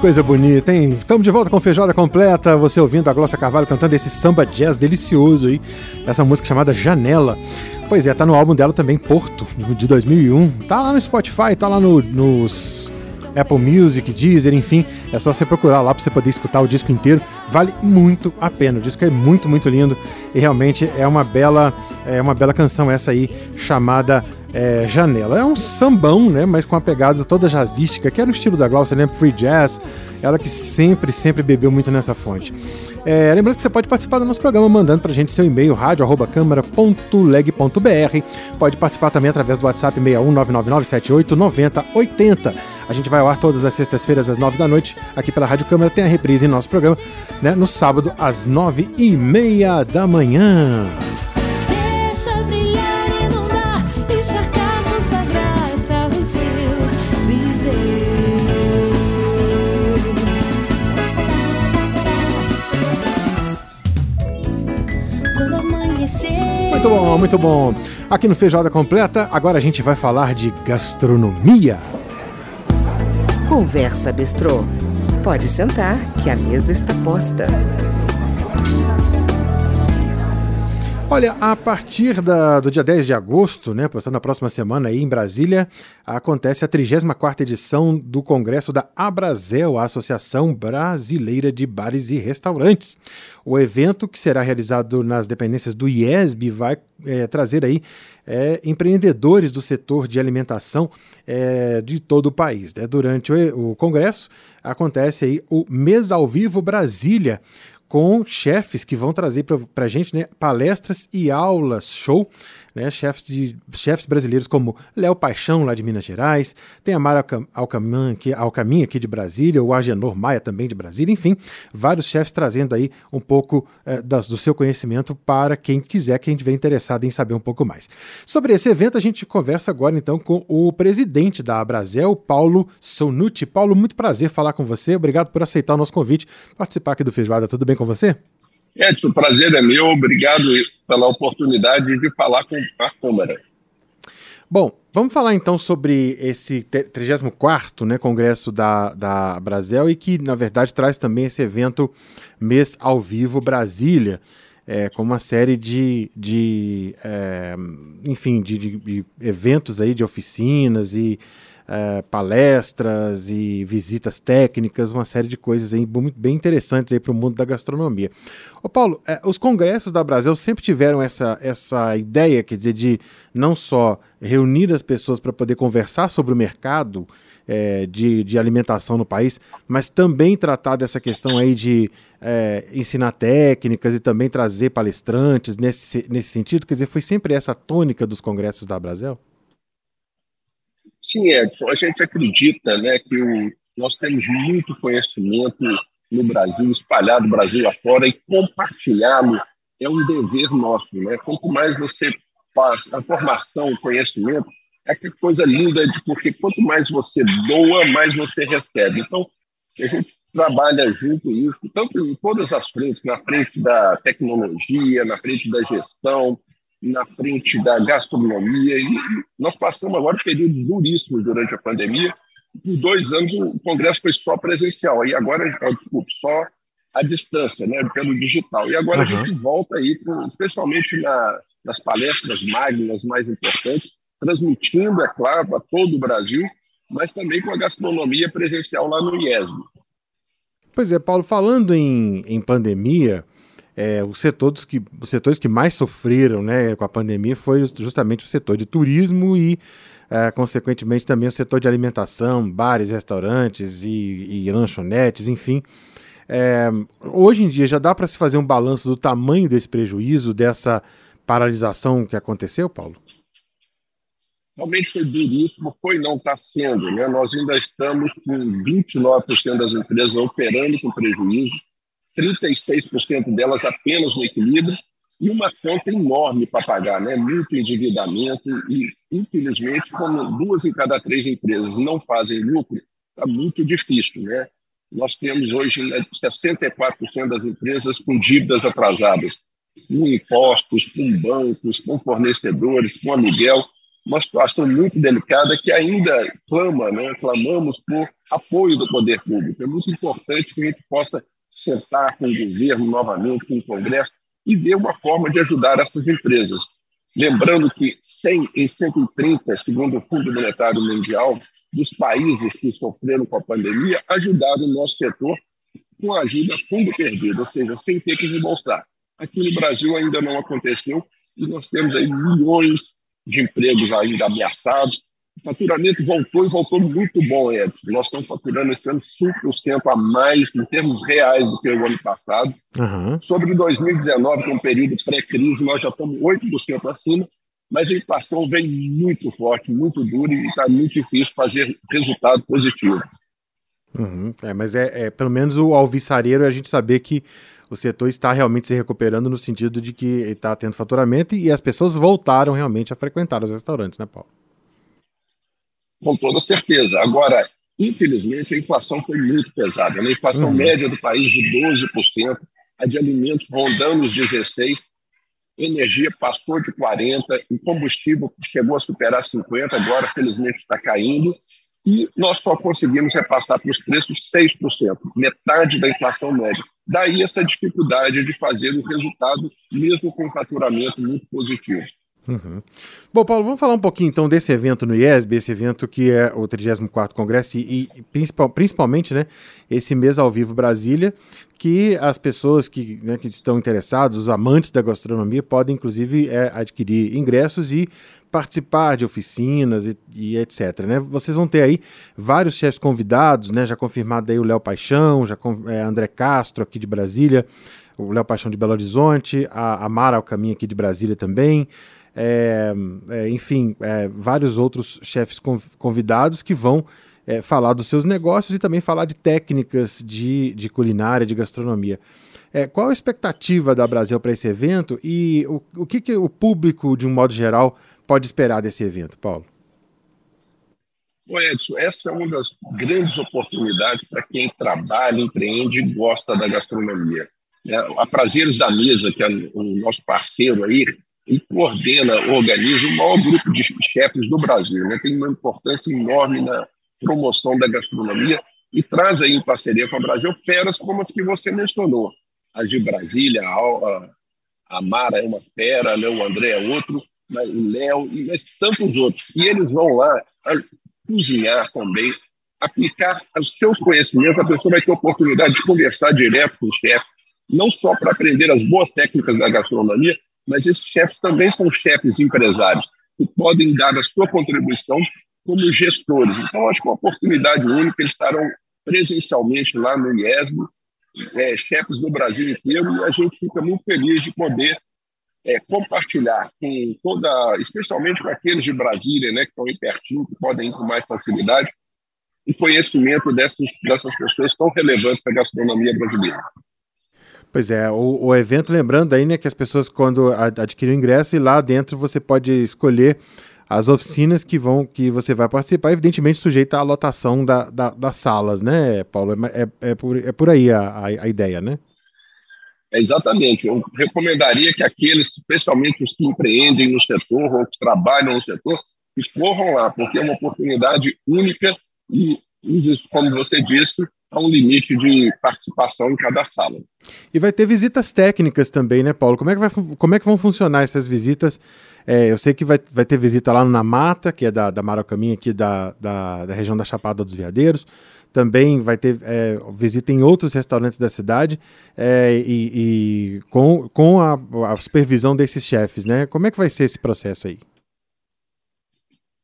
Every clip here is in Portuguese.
Coisa bonita, hein? Estamos de volta com feijoada completa. Você ouvindo a Glossa Carvalho cantando esse samba jazz delicioso aí. Essa música chamada Janela. Pois é, tá no álbum dela também, Porto, de 2001. Tá lá no Spotify, tá lá no, nos Apple Music, Deezer, enfim. É só você procurar lá pra você poder escutar o disco inteiro. Vale muito a pena. O disco é muito, muito lindo e realmente é uma bela, é uma bela canção essa aí chamada é, Janela. É um sambão, né? Mas com a pegada toda jazzística, que era o estilo da Glaucia, né? Free Jazz. Ela que sempre, sempre bebeu muito nessa fonte. É, lembrando que você pode participar do nosso programa mandando pra gente seu e-mail, rádio.câmara.leg.br. Pode participar também através do WhatsApp 61999789080. A gente vai ao ar todas as sextas-feiras às nove da noite aqui pela Rádio Câmara. Tem a reprise em nosso programa né, no sábado às nove e meia da manhã. Muito bom, muito bom. Aqui no Feijoada Completa, agora a gente vai falar de gastronomia. Conversa Bistrô. Pode sentar, que a mesa está posta. Olha, a partir da, do dia 10 de agosto, né, portanto na próxima semana aí em Brasília, acontece a 34ª edição do Congresso da Abrazel, a Associação Brasileira de Bares e Restaurantes. O evento, que será realizado nas dependências do IESB, vai é, trazer aí é, empreendedores do setor de alimentação é, de todo o país. Né? Durante o, o congresso acontece aí o Mês ao Vivo Brasília, com chefes que vão trazer para a gente né, palestras e aulas, show né, chefes, de, chefes brasileiros como Léo Paixão, lá de Minas Gerais, tem a Mara Alcamin, que, Alcamin aqui de Brasília, o Agenor Maia também de Brasília, enfim, vários chefes trazendo aí um pouco é, das, do seu conhecimento para quem quiser, quem estiver interessado em saber um pouco mais. Sobre esse evento, a gente conversa agora então com o presidente da Abrazel, Paulo Sonucci. Paulo, muito prazer falar com você, obrigado por aceitar o nosso convite, participar aqui do Feijoada, tudo bem com você? Edson, o prazer é meu, obrigado pela oportunidade de falar com a Câmara. Bom, vamos falar então sobre esse 34º né, Congresso da, da Brasel e que, na verdade, traz também esse evento Mês ao Vivo Brasília, é, com uma série de, de é, enfim, de, de, de eventos aí, de oficinas e é, palestras e visitas técnicas, uma série de coisas aí bem interessantes para o mundo da gastronomia. Ô Paulo, é, os congressos da Brasil sempre tiveram essa, essa ideia, quer dizer, de não só reunir as pessoas para poder conversar sobre o mercado é, de, de alimentação no país, mas também tratar dessa questão aí de é, ensinar técnicas e também trazer palestrantes nesse, nesse sentido? Quer dizer, foi sempre essa tônica dos congressos da Brasil? Sim, Edson, a gente acredita né, que o, nós temos muito conhecimento no Brasil, espalhado Brasil afora, e compartilhá-lo é um dever nosso. Né? Quanto mais você faz a formação, o conhecimento, é que coisa linda, de, porque quanto mais você doa, mais você recebe. Então, a gente trabalha junto isso, tanto em todas as frentes, na frente da tecnologia, na frente da gestão, na frente da gastronomia. E nós passamos agora períodos duríssimos durante a pandemia. Por dois anos o congresso foi só presencial, e agora, desculpe, só à distância, né, pelo digital. E agora uhum. a gente volta aí, especialmente na, nas palestras magnas mais importantes, transmitindo, é claro, a todo o Brasil, mas também com a gastronomia presencial lá no IESB. Pois é, Paulo, falando em, em pandemia, é, os, setores que, os setores que mais sofreram né, com a pandemia foi justamente o setor de turismo e, é, consequentemente, também o setor de alimentação, bares, restaurantes e, e lanchonetes, enfim. É, hoje em dia já dá para se fazer um balanço do tamanho desse prejuízo, dessa paralisação que aconteceu, Paulo? realmente foi duríssimo, foi não está sendo. Né? Nós ainda estamos com 29% das empresas operando com prejuízo, 36% delas apenas no equilíbrio, e uma conta enorme para pagar, né? muito endividamento, e infelizmente, como duas em cada três empresas não fazem lucro, está muito difícil. Né? Nós temos hoje 64% das empresas com dívidas atrasadas, com impostos, com bancos, com fornecedores, com aluguel, uma situação muito delicada que ainda clama, né? clamamos por apoio do poder público. É muito importante que a gente possa sentar com o governo novamente, com o Congresso, e ver uma forma de ajudar essas empresas. Lembrando que 100 em 130, segundo o Fundo Monetário Mundial, dos países que sofreram com a pandemia, ajudaram o nosso setor com a ajuda fundo perdido, ou seja, sem ter que reembolsar. Aqui no Brasil ainda não aconteceu e nós temos aí milhões de empregos ainda ameaçados, o faturamento voltou e voltou muito bom, Edson. Nós estamos faturando esse ano 5% a mais em termos reais do que o ano passado. Uhum. Sobre 2019, que é um período pré-crise, nós já estamos 8% acima, mas a inflação vem muito forte, muito dura e está muito difícil fazer resultado positivo. Uhum. É, mas é, é, pelo menos o alvissareiro é a gente saber que o setor está realmente se recuperando no sentido de que está tendo faturamento e as pessoas voltaram realmente a frequentar os restaurantes, né, Paulo? Com toda certeza. Agora, infelizmente, a inflação foi muito pesada. A inflação uhum. média do país de 12%, a de alimentos rondando os 16%, energia passou de 40%, o combustível chegou a superar 50%, agora, felizmente, está caindo, e nós só conseguimos repassar para os preços 6%, metade da inflação média. Daí essa dificuldade de fazer o resultado, mesmo com um faturamento muito positivo. Uhum. Bom, Paulo, vamos falar um pouquinho então desse evento no IESB, esse evento que é o 34º Congresso e, e principal, principalmente né, esse mês ao vivo Brasília, que as pessoas que, né, que estão interessadas, os amantes da gastronomia, podem inclusive é, adquirir ingressos e participar de oficinas e, e, etc. Né? Vocês vão ter aí vários chefes convidados, né? já confirmado aí o Léo Paixão, já é, André Castro aqui de Brasília, o Léo Paixão de Belo Horizonte, a, a Mara Alcaminha aqui de Brasília também, é, é, enfim, é, vários outros chefes convidados que vão é, falar dos seus negócios e também falar de técnicas de, de culinária, de gastronomia. É, qual a expectativa da Brasil para esse evento e o, o que, que o público, de um modo geral, pode esperar desse evento, Paulo? Ô Edson, essa é uma das grandes oportunidades para quem trabalha, empreende e gosta da gastronomia. É, a Prazeres da Mesa, que é o nosso parceiro aí, ele coordena, organiza o maior grupo de chefes do Brasil, né? tem uma importância enorme na promoção da gastronomia e traz aí em parceria com a Brasil feras como as que você mencionou, as de Brasília, a, a Mara é uma fera, né? o André é outro, mas o Léo, mas tantos outros. E eles vão lá cozinhar também, aplicar os seus conhecimentos, a pessoa vai ter oportunidade de conversar direto com o chefe, não só para aprender as boas técnicas da gastronomia, mas esses chefes também são chefes empresários que podem dar a sua contribuição como gestores. Então, acho que é uma oportunidade única, eles estarão presencialmente lá no IESB, é, chefes do Brasil inteiro, e a gente fica muito feliz de poder é, compartilhar com toda, especialmente com aqueles de Brasília, né, que estão aí pertinho, que podem ir com mais facilidade, o conhecimento dessas, dessas pessoas tão relevantes para a gastronomia brasileira. Pois é, o, o, evento, lembrando aí, né, que as pessoas quando adquirem o ingresso e lá dentro você pode escolher as oficinas que vão que você vai participar, evidentemente sujeita à lotação da, da, das salas, né, Paulo? É, é, é, por, é por aí a, a, a ideia, né? Exatamente. Eu recomendaria que aqueles, especialmente os que empreendem no setor ou que trabalham no setor, que corram lá, porque é uma oportunidade única e, como você disse, há um limite de participação em cada sala. E vai ter visitas técnicas também, né, Paulo? Como é que, vai, como é que vão funcionar essas visitas? É, eu sei que vai, vai ter visita lá na Mata, que é da, da Maracaminha, aqui da, da, da região da Chapada dos Veadeiros. Também vai ter é, visita em outros restaurantes da cidade é, e, e, com, com a, a supervisão desses chefes, né? Como é que vai ser esse processo aí?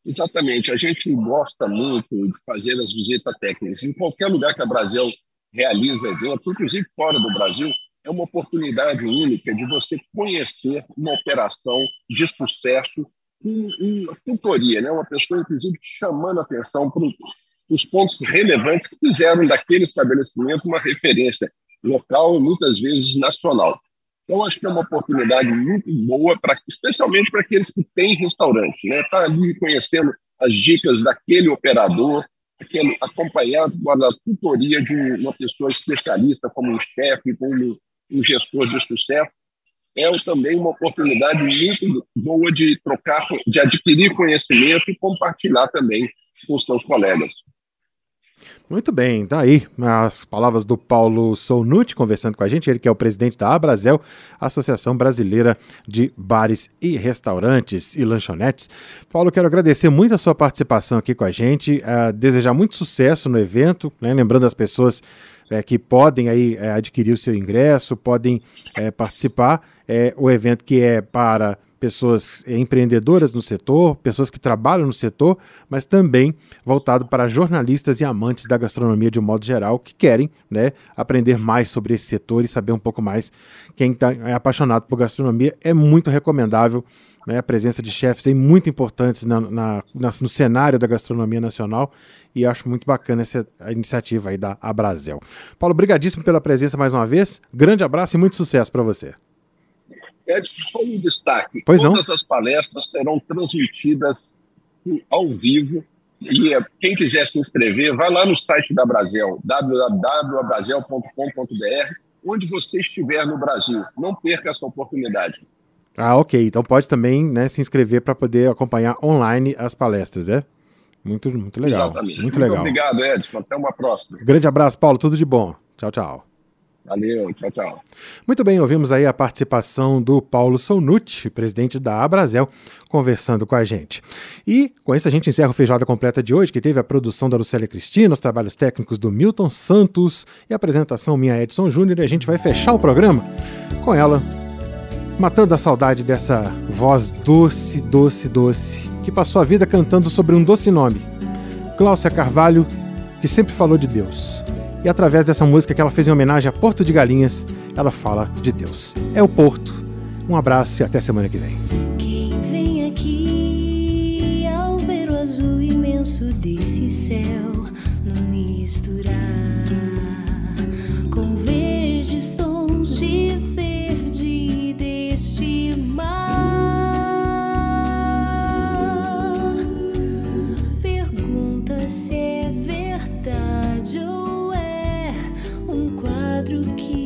Exatamente. A gente gosta muito de fazer as visitas técnicas. Em qualquer lugar que a Brasil realiza evento, inclusive fora do Brasil, é uma oportunidade única de você conhecer uma operação de sucesso uma tutoria, né? uma pessoa, inclusive, chamando atenção para os pontos relevantes que fizeram daquele estabelecimento uma referência local e muitas vezes nacional. Então, acho que é uma oportunidade muito boa, pra, especialmente para aqueles que têm restaurante. Né? Tá ali conhecendo as dicas daquele operador, aquele, acompanhado pela tutoria de uma pessoa especialista, como um chefe, como um gestor de sucesso, é também uma oportunidade muito boa de trocar, de adquirir conhecimento e compartilhar também com os seus colegas. Muito bem, tá aí as palavras do Paulo Sounucci conversando com a gente, ele que é o presidente da Abrazel, Associação Brasileira de Bares e Restaurantes e Lanchonetes. Paulo, quero agradecer muito a sua participação aqui com a gente, uh, desejar muito sucesso no evento, né, lembrando as pessoas é, que podem aí é, adquirir o seu ingresso, podem é, participar. O evento que é para pessoas empreendedoras no setor, pessoas que trabalham no setor, mas também voltado para jornalistas e amantes da gastronomia de um modo geral que querem né, aprender mais sobre esse setor e saber um pouco mais. Quem tá, é apaixonado por gastronomia é muito recomendável né, a presença de chefes muito importantes na, na, na, no cenário da gastronomia nacional e acho muito bacana essa iniciativa aí da Abrazel. Paulo, brigadíssimo pela presença mais uma vez, grande abraço e muito sucesso para você. Edson, só um destaque. Pois Todas não? as palestras serão transmitidas ao vivo. E eh, quem quiser se inscrever, vai lá no site da Brasil, www.abrazel.com.br, onde você estiver no Brasil. Não perca essa oportunidade. Ah, ok. Então pode também né, se inscrever para poder acompanhar online as palestras, é? Muito, muito legal. Exatamente. Muito, muito legal. obrigado, Edson. Até uma próxima. Grande abraço, Paulo. Tudo de bom. Tchau, tchau. Valeu, tchau, tchau. Muito bem, ouvimos aí a participação do Paulo Sounucci, presidente da Abrazel, conversando com a gente. E com isso a gente encerra o Feijoada Completa de hoje, que teve a produção da Lucélia Cristina, os trabalhos técnicos do Milton Santos e a apresentação minha Edson Júnior. E a gente vai fechar o programa com ela, matando a saudade dessa voz doce, doce, doce, que passou a vida cantando sobre um doce nome, Cláudia Carvalho, que sempre falou de Deus. E através dessa música que ela fez em homenagem a Porto de Galinhas, ela fala de Deus. É o Porto. Um abraço e até semana que vem. Quem vem aqui ao ver o azul imenso desse céu, misturar um